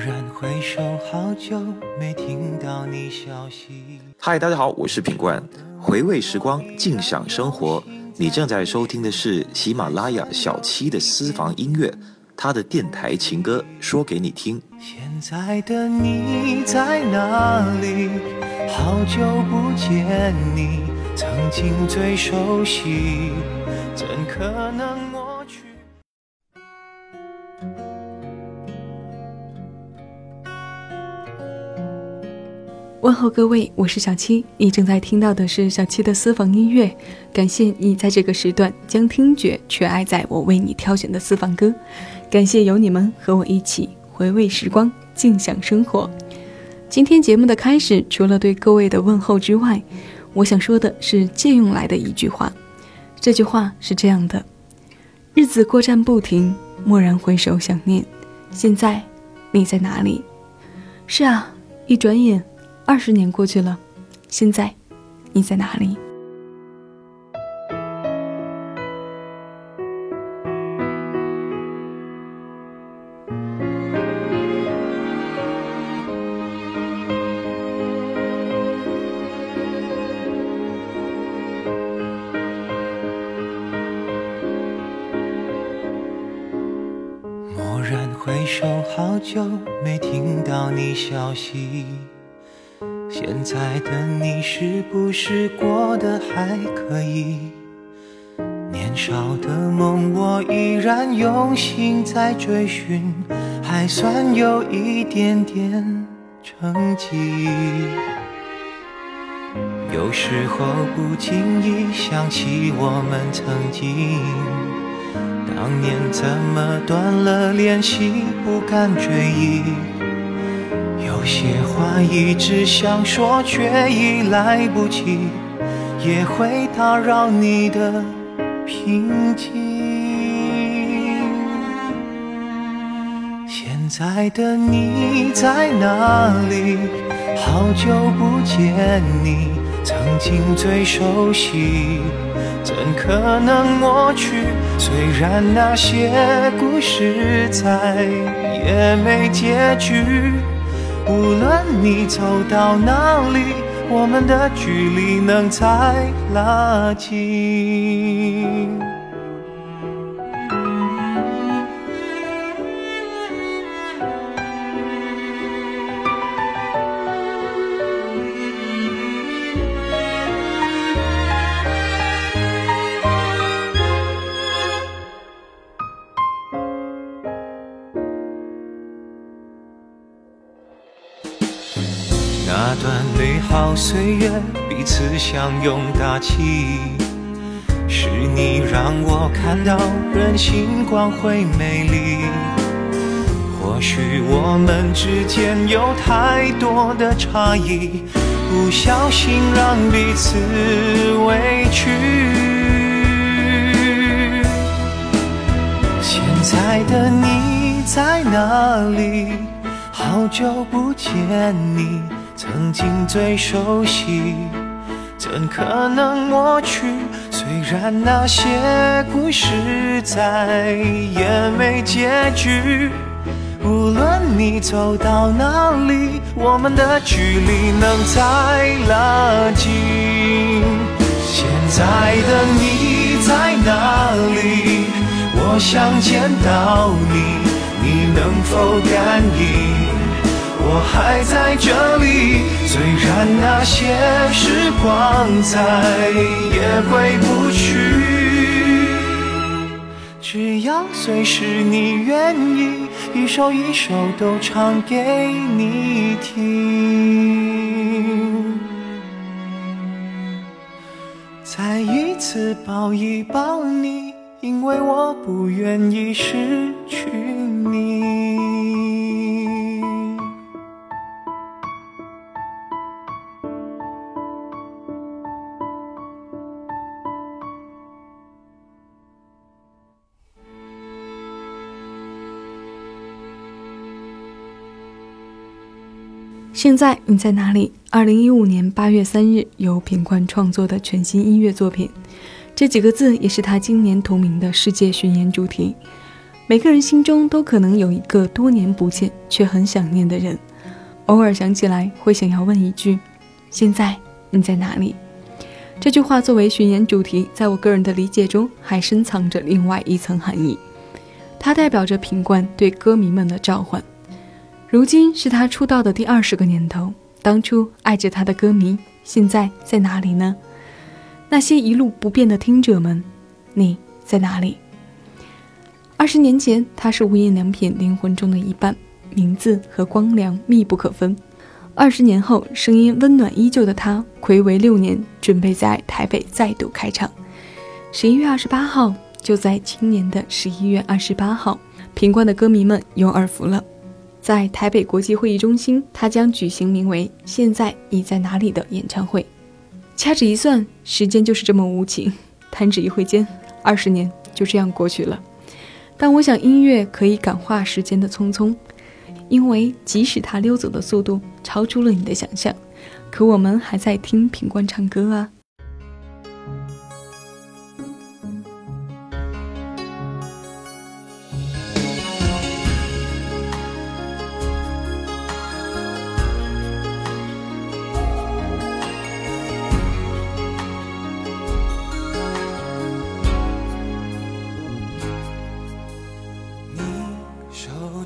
然回首，好久没听到你消息。嗨，大家好，我是品冠。回味时光，尽享生活。你正在收听的是喜马拉雅小七的私房音乐，他的电台情歌说给你听。现在的你在哪里？好久不见你，曾经最熟悉，怎可能问候各位，我是小七，你正在听到的是小七的私房音乐。感谢你在这个时段将听觉全爱在我为你挑选的私房歌，感谢有你们和我一起回味时光，静享生活。今天节目的开始，除了对各位的问候之外，我想说的是借用来的一句话。这句话是这样的：日子过站不停，蓦然回首想念，现在你在哪里？是啊，一转眼。二十年过去了，现在你在哪里？蓦然回首，好久没听到你消息。现在的你是不是过得还可以？年少的梦我依然用心在追寻，还算有一点点成绩。有时候不经意想起我们曾经，当年怎么断了联系，不敢追忆。有些话一直想说，却已来不及，也会打扰你的平静。现在的你在哪里？好久不见你，曾经最熟悉，怎可能抹去？虽然那些故事再也没结局。无论你走到哪里，我们的距离能再拉近。岁月，彼此相拥大气，是你让我看到人性光辉美丽。或许我们之间有太多的差异，不小心让彼此委屈。现在的你在哪里？好久不见你。曾经最熟悉，怎可能抹去？虽然那些故事再也没结局。无论你走到哪里，我们的距离能再拉近。现在的你在哪里？我想见到你，你能否感应？我还在这里，虽然那些时光再也回不去，只要随时你愿意，一首一首都唱给你听，再一次抱一抱你，因为我不愿意失去你。现在你在哪里？二零一五年八月三日，由品冠创作的全新音乐作品，这几个字也是他今年同名的世界巡演主题。每个人心中都可能有一个多年不见却很想念的人，偶尔想起来会想要问一句：“现在你在哪里？”这句话作为巡演主题，在我个人的理解中还深藏着另外一层含义，它代表着品冠对歌迷们的召唤。如今是他出道的第二十个年头，当初爱着他的歌迷现在在哪里呢？那些一路不变的听者们，你在哪里？二十年前，他是无印良品灵魂中的一半，名字和光良密不可分。二十年后，声音温暖依旧的他，暌违六年，准备在台北再度开唱。十一月二十八号，就在今年的十一月二十八号，平冠的歌迷们有耳福了，在台北国际会议中心，他将举行名为《现在你在哪里》的演唱会。掐指一算，时间就是这么无情，弹指一挥间，二十年就这样过去了。但我想，音乐可以感化时间的匆匆，因为即使它溜走的速度超出了你的想象，可我们还在听品冠唱歌啊。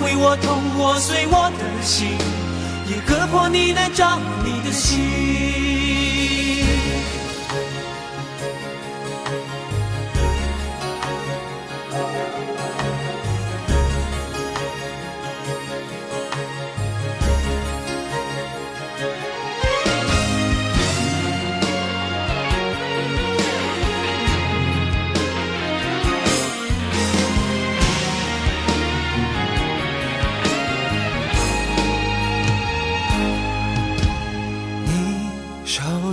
会我痛，我碎我的心，也割破你的掌，你的心。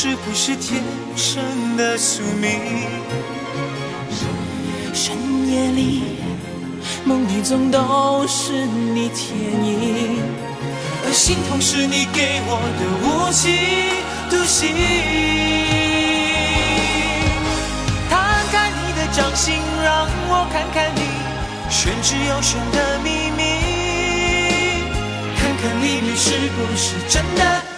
是不是天生的宿命？深夜里，梦里总都是你倩影，而心痛是你给我的无情独行。摊开你的掌心，让我看看你玄之又玄的秘密，看看里面是不是真的。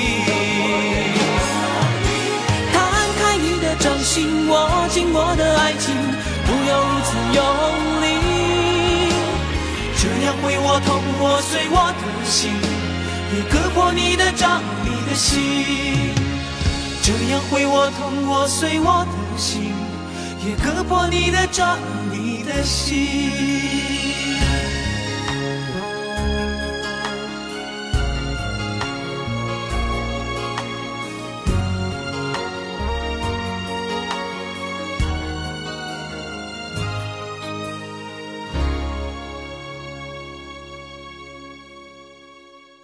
我痛，我碎我的心，也割破你的掌。你的心，这样会我痛我碎我的心，也割破你的掌，你的心。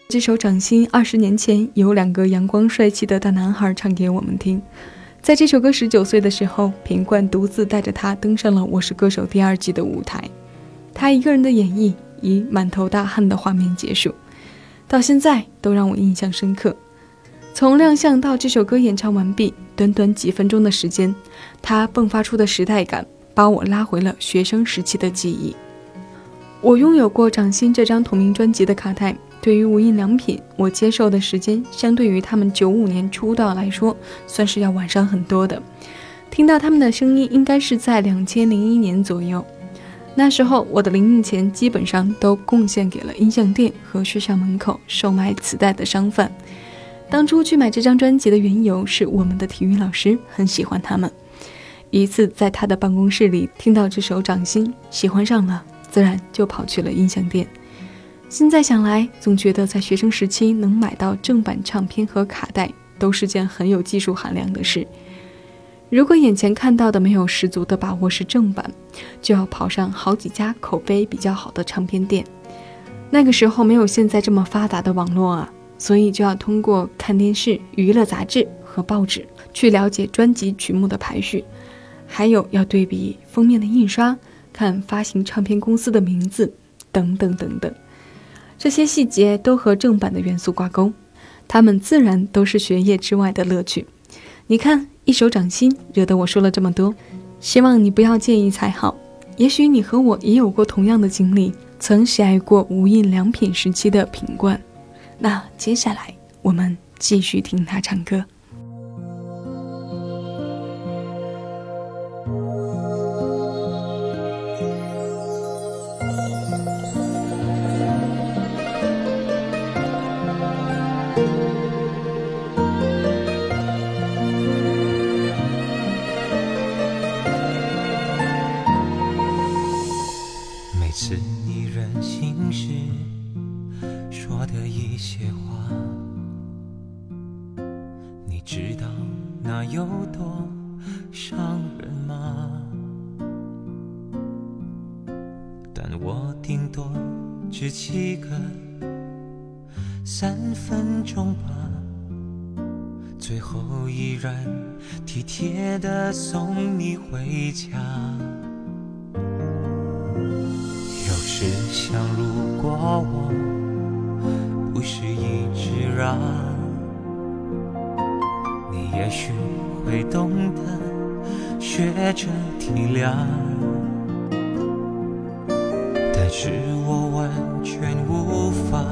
这首《掌心》二十年前有两个阳光帅气的大男孩唱给我们听。在这首歌十九岁的时候，品冠独自带着他登上了《我是歌手》第二季的舞台。他一个人的演绎以满头大汗的画面结束，到现在都让我印象深刻。从亮相到这首歌演唱完毕，短短几分钟的时间，他迸发出的时代感把我拉回了学生时期的记忆。我拥有过《掌心》这张同名专辑的卡带。对于无印良品，我接受的时间相对于他们九五年出道来说，算是要晚上很多的。听到他们的声音，应该是在两千零一年左右。那时候，我的零用钱基本上都贡献给了音像店和学校门口售卖磁带的商贩。当初去买这张专辑的缘由是我们的体育老师很喜欢他们。一次在他的办公室里听到这首《掌心》，喜欢上了，自然就跑去了音像店。现在想来，总觉得在学生时期能买到正版唱片和卡带，都是件很有技术含量的事。如果眼前看到的没有十足的把握是正版，就要跑上好几家口碑比较好的唱片店。那个时候没有现在这么发达的网络啊，所以就要通过看电视、娱乐杂志和报纸去了解专辑曲目的排序，还有要对比封面的印刷，看发行唱片公司的名字，等等等等。这些细节都和正版的元素挂钩，它们自然都是学业之外的乐趣。你看，一手掌心，惹得我说了这么多，希望你不要介意才好。也许你和我也有过同样的经历，曾喜爱过无印良品时期的品冠。那接下来，我们继续听他唱歌。那有多伤人吗？但我顶多只七个三分钟吧，最后依然体贴的送你回家。有时想，如果我不是一直让，也许会懂得学着体谅。但是我完全无法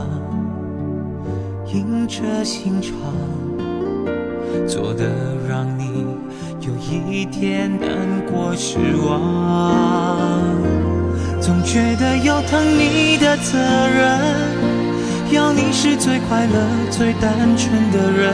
硬着心肠，做的让你有一点难过失望。总觉得有疼你的责任，要你是最快乐、最单纯的人，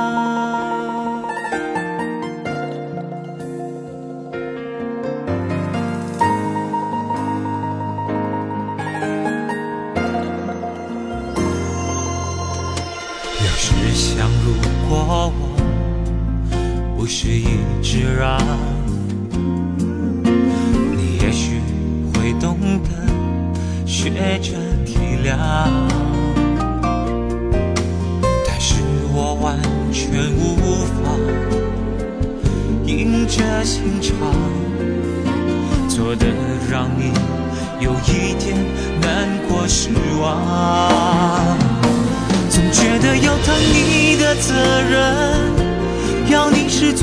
是一直让，你也许会懂得学着体谅，但是我完全无法硬着心肠，做的让你有一点难过失望，总觉得有疼你的责。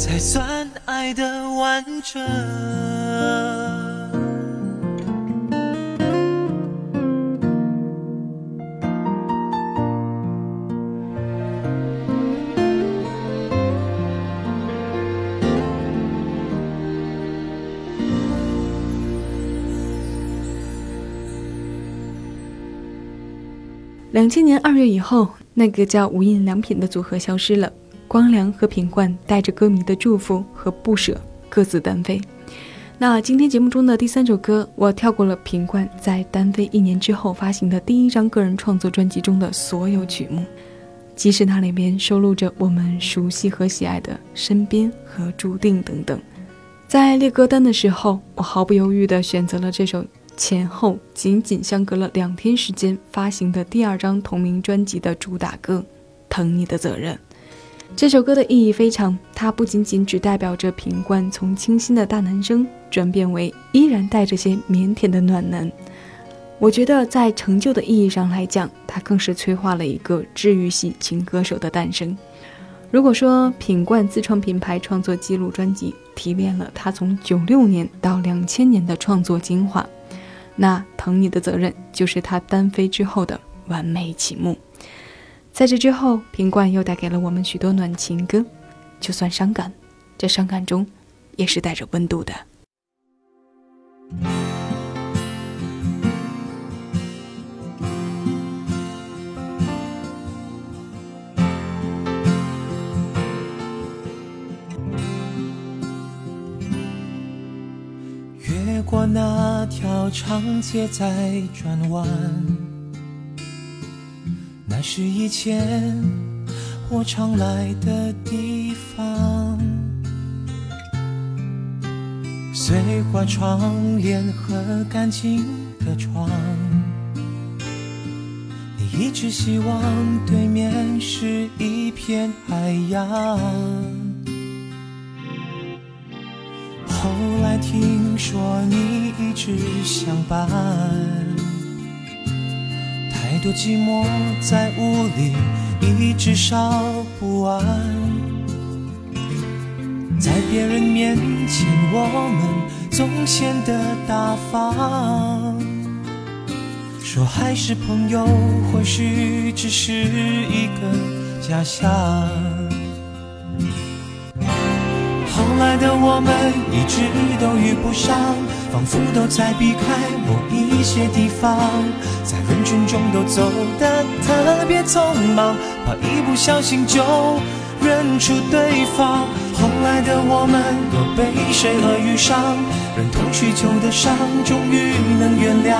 才算爱的完整。两千年二月以后，那个叫无印良品的组合消失了。光良和品冠带着歌迷的祝福和不舍，各自单飞。那今天节目中的第三首歌，我跳过了品冠在单飞一年之后发行的第一张个人创作专辑中的所有曲目，即使它里面收录着我们熟悉和喜爱的《身边》和《注定》等等。在列歌单的时候，我毫不犹豫地选择了这首前后仅仅相隔了两天时间发行的第二张同名专辑的主打歌《疼你的责任》。这首歌的意义非常，它不仅仅只代表着品冠从清新的大男生转变为依然带着些腼腆的暖男。我觉得在成就的意义上来讲，它更是催化了一个治愈系情歌手的诞生。如果说品冠自创品牌创作记录专辑提炼了他从九六年到两千年的创作精华，那《疼你的责任》就是他单飞之后的完美启幕。在这之后，品冠又带给了我们许多暖情歌，就算伤感，这伤感中也是带着温度的。越过那条长街在转弯。那是以前我常来的地方，碎花窗帘和干净的床。你一直希望对面是一片海洋，后来听说你一直相伴。多寂寞，在屋里一直烧不完。在别人面前，我们总显得大方。说还是朋友，或许只是一个假象。来的我们，一直都遇不上。仿佛都在避开某一些地方，在人群中都走得特别匆忙，怕一不小心就认出对方。后来的我们都被谁而遇上？忍痛许久的伤，终于能原谅，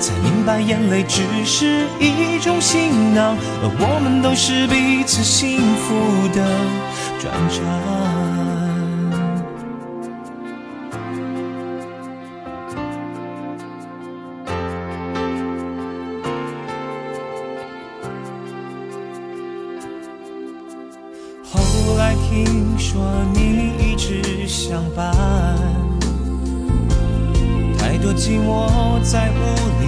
才明白眼泪只是一种行囊，而我们都是彼此幸福的转场。在屋里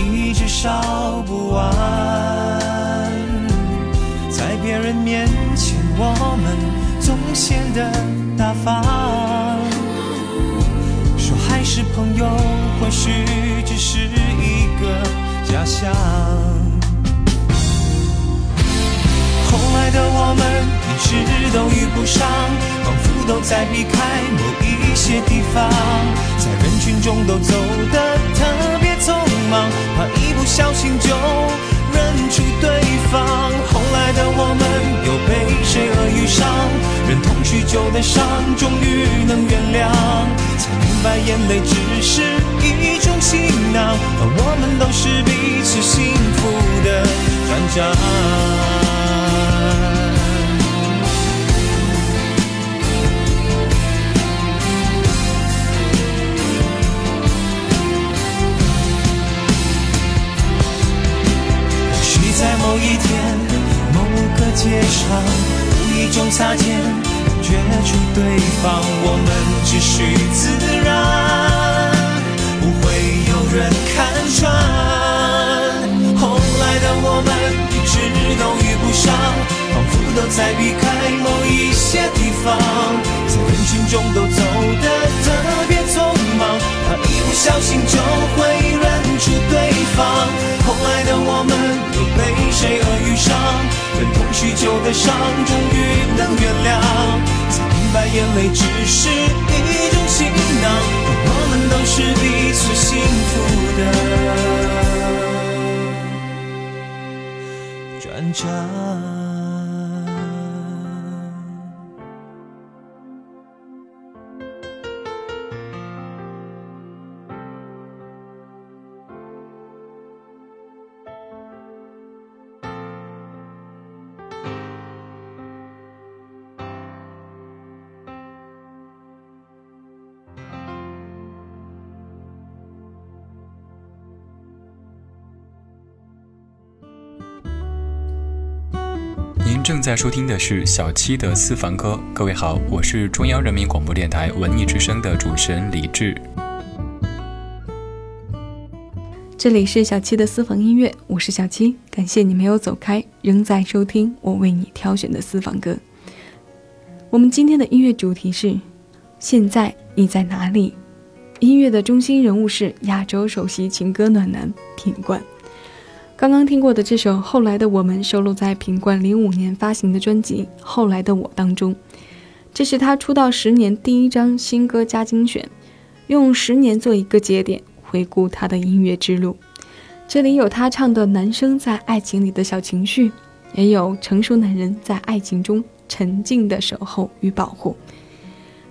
一直烧不完，在别人面前我们总显得大方。说还是朋友，或许只是一个假象。的我们一直都遇不上，仿佛都在避开某一些地方，在人群中都走得特别匆忙，怕一不小心就认出对方。后来的我们又被谁而遇上？忍痛许久的伤，终于能原谅，才明白眼泪只是一种行囊，而我们都是彼此幸福的转账。街上，无意中擦肩，感觉出对方，我们只需自然，不会有人看穿。后来的我们一直都遇不上，仿佛都在避开某一些地方，在人群中都走得特别匆忙，怕一不小心就会认出对许久的伤，终于能原谅。才明白眼泪只是一种行囊，我们都是彼此幸福的转场。正在收听的是小七的私房歌。各位好，我是中央人民广播电台文艺之声的主持人李志。这里是小七的私房音乐，我是小七，感谢你没有走开，仍在收听我为你挑选的私房歌。我们今天的音乐主题是：现在你在哪里？音乐的中心人物是亚洲首席情歌暖男品冠。刚刚听过的这首《后来的我们》收录在品冠零五年发行的专辑《后来的我》当中，这是他出道十年第一张新歌加精选，用十年做一个节点，回顾他的音乐之路。这里有他唱的男生在爱情里的小情绪，也有成熟男人在爱情中沉静的守候与保护。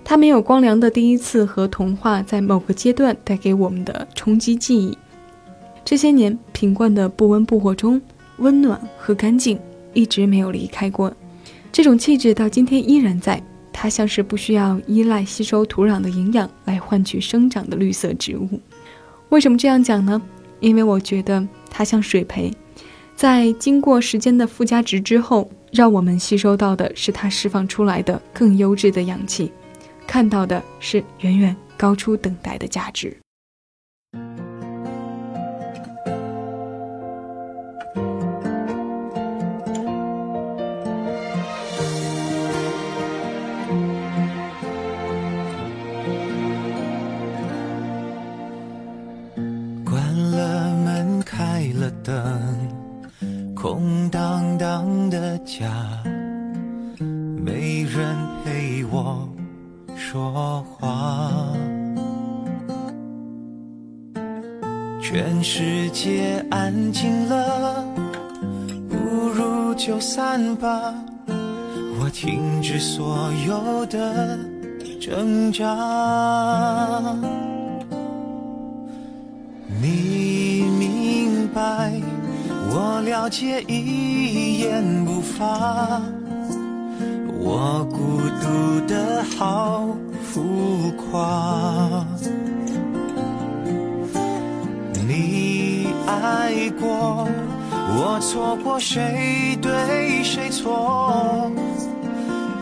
他没有光良的第一次和童话在某个阶段带给我们的冲击记忆。这些年，品冠的不温不火中，温暖和干净一直没有离开过。这种气质到今天依然在。它像是不需要依赖吸收土壤的营养来换取生长的绿色植物。为什么这样讲呢？因为我觉得它像水培，在经过时间的附加值之后，让我们吸收到的是它释放出来的更优质的氧气，看到的是远远高出等待的价值。家，没人陪我说话全世界安静了，不如就散吧。我停止所有的挣扎。你明白，我了解，一言不发。我孤独的好浮夸。你爱过，我错过谁对谁错？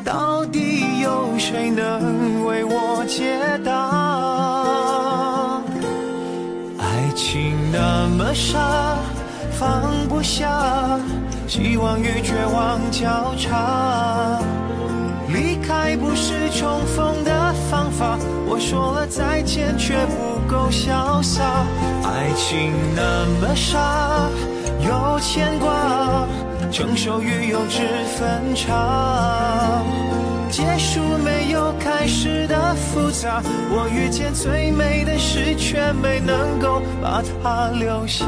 到底有谁能为我解答？爱情那么傻，放不下，希望与绝望交叉。离开不是重逢的方法，我说了再见却不够潇洒。爱情那么傻，有牵挂，成熟与幼稚分岔。结束没有开始的复杂，我遇见最美的事，却没能够把它留下。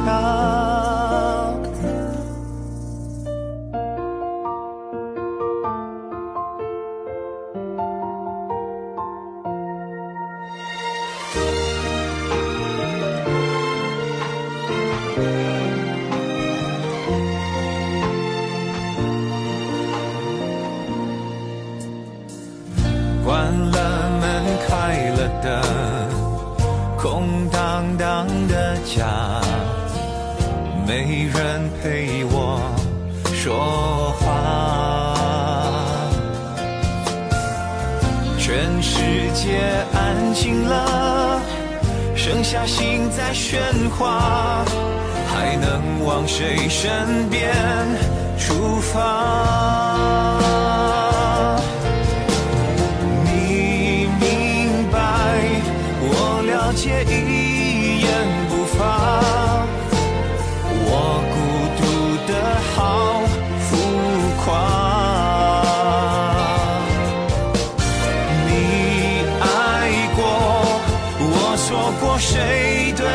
说过谁对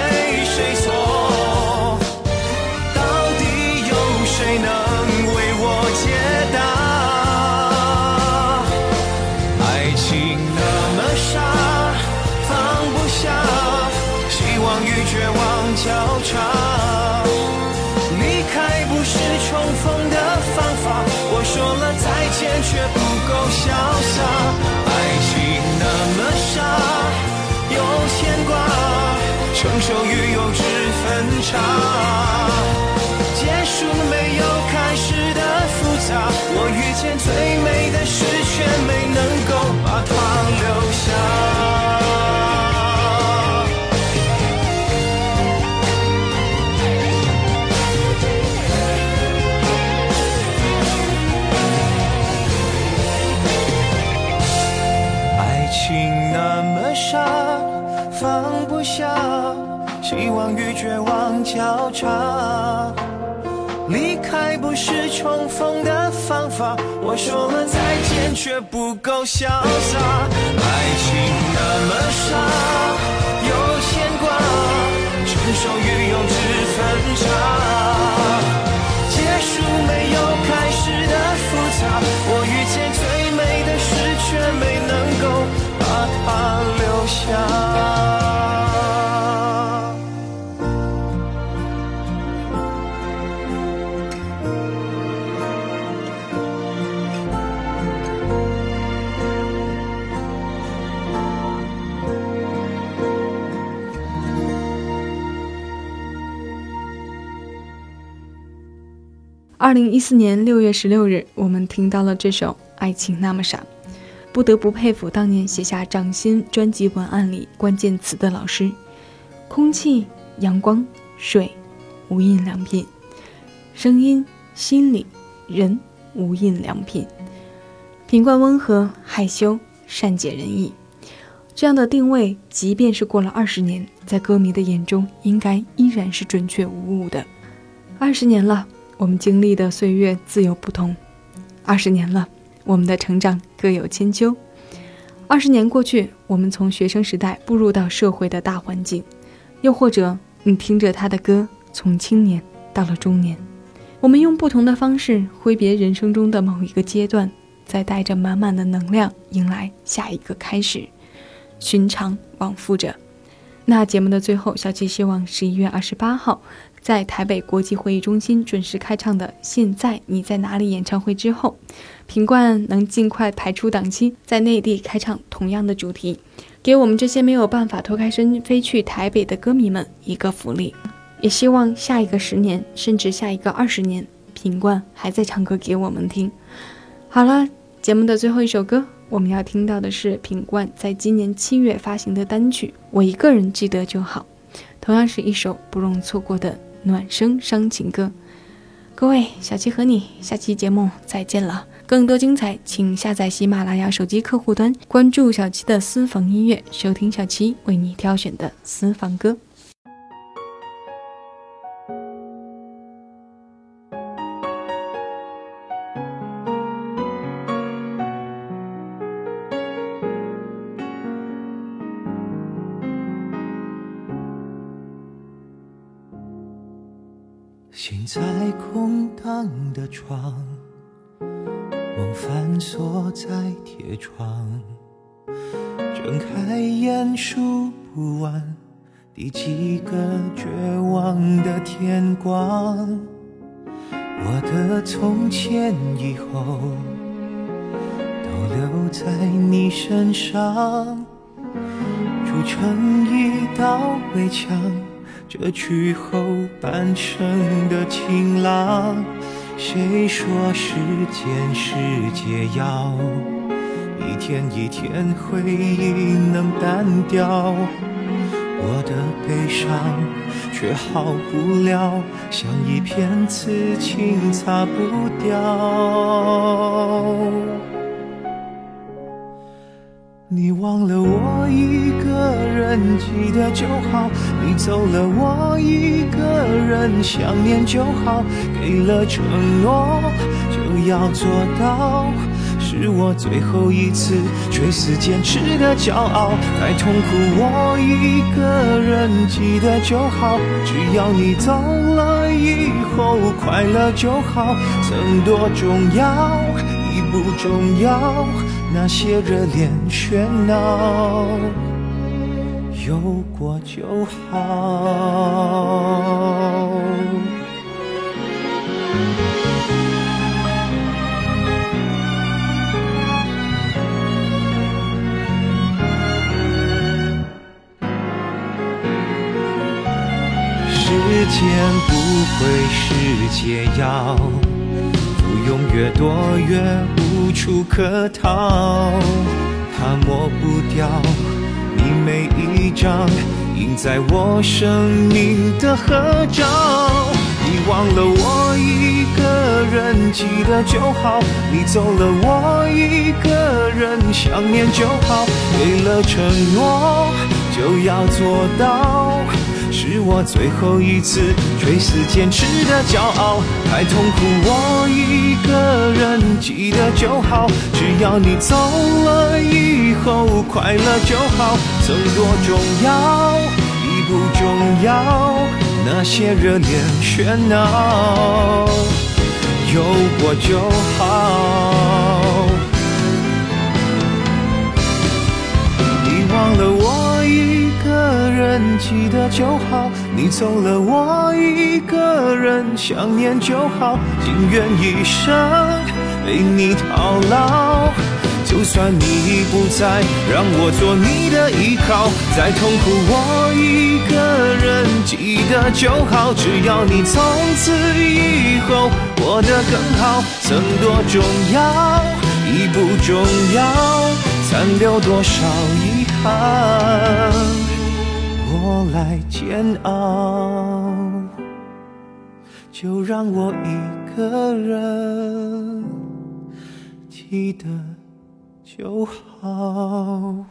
谁错到底有谁能为我解答？爱情那么傻放不下希望与绝望交叉。离开不是重逢的方法我说了再见却不够潇洒。成熟与幼稚分岔，结束没有开始的复杂，我遇见最希望与绝望交叉，离开不是重逢的方法。我说了再见，却不够潇洒。爱情那么傻，有牵挂，成熟与幼稚分岔。结束没有开始的复杂，我遇见最美的事，却没能够把它留下。二零一四年六月十六日，我们听到了这首《爱情那么傻》，不得不佩服当年写下掌心专辑文案里关键词的老师。空气、阳光、水，无印良品；声音、心理、人，无印良品。品冠温和、害羞、善解人意，这样的定位，即便是过了二十年，在歌迷的眼中，应该依然是准确无误的。二十年了。我们经历的岁月自有不同，二十年了，我们的成长各有千秋。二十年过去，我们从学生时代步入到社会的大环境，又或者你听着他的歌，从青年到了中年。我们用不同的方式挥别人生中的某一个阶段，再带着满满的能量迎来下一个开始，寻常往复着。那节目的最后，小七希望十一月二十八号。在台北国际会议中心准时开唱的《现在你在哪里》演唱会之后，品冠能尽快排出档期，在内地开唱同样的主题，给我们这些没有办法脱开身飞去台北的歌迷们一个福利。也希望下一个十年，甚至下一个二十年，品冠还在唱歌给我们听。好了，节目的最后一首歌，我们要听到的是品冠在今年七月发行的单曲《我一个人记得就好》，同样是一首不容错过的。暖声伤情歌，各位，小七和你下期节目再见了，更多精彩，请下载喜马拉雅手机客户端，关注小七的私房音乐，收听小七为你挑选的私房歌。窗，梦反锁在铁窗，睁开眼数不完第几个绝望的天光。我的从前以后都留在你身上，筑成一道围墙。这去后半生的晴朗，谁说时间是解药？一天一天回忆能淡掉，我的悲伤却好不了，像一片刺青擦不掉。你忘了我一个人，记得就好。你走了，我一个人想念就好。给了承诺，就要做到。是我最后一次垂死坚持的骄傲。再痛苦，我一个人记得就好。只要你走了以后快乐就好。曾多重要，已不重要。那些热恋喧闹，有过就好。时间不会是解药。用越多越无处可逃，它抹不掉你每一张印在我生命的合照。你忘了我一个人记得就好，你走了我一个人想念就好。给了承诺就要做到。是我最后一次垂死坚持的骄傲，太痛苦，我一个人记得就好。只要你走了以后快乐就好，曾多重要已不重要，那些热恋喧闹有过就好。你忘了我。记得就好，你走了，我一个人想念就好，情愿一生为你套牢。就算你不在，让我做你的依靠。再痛苦，我一个人记得就好。只要你从此以后过得更好，曾多重要已不重要，残留多少遗憾。我来煎熬，就让我一个人记得就好。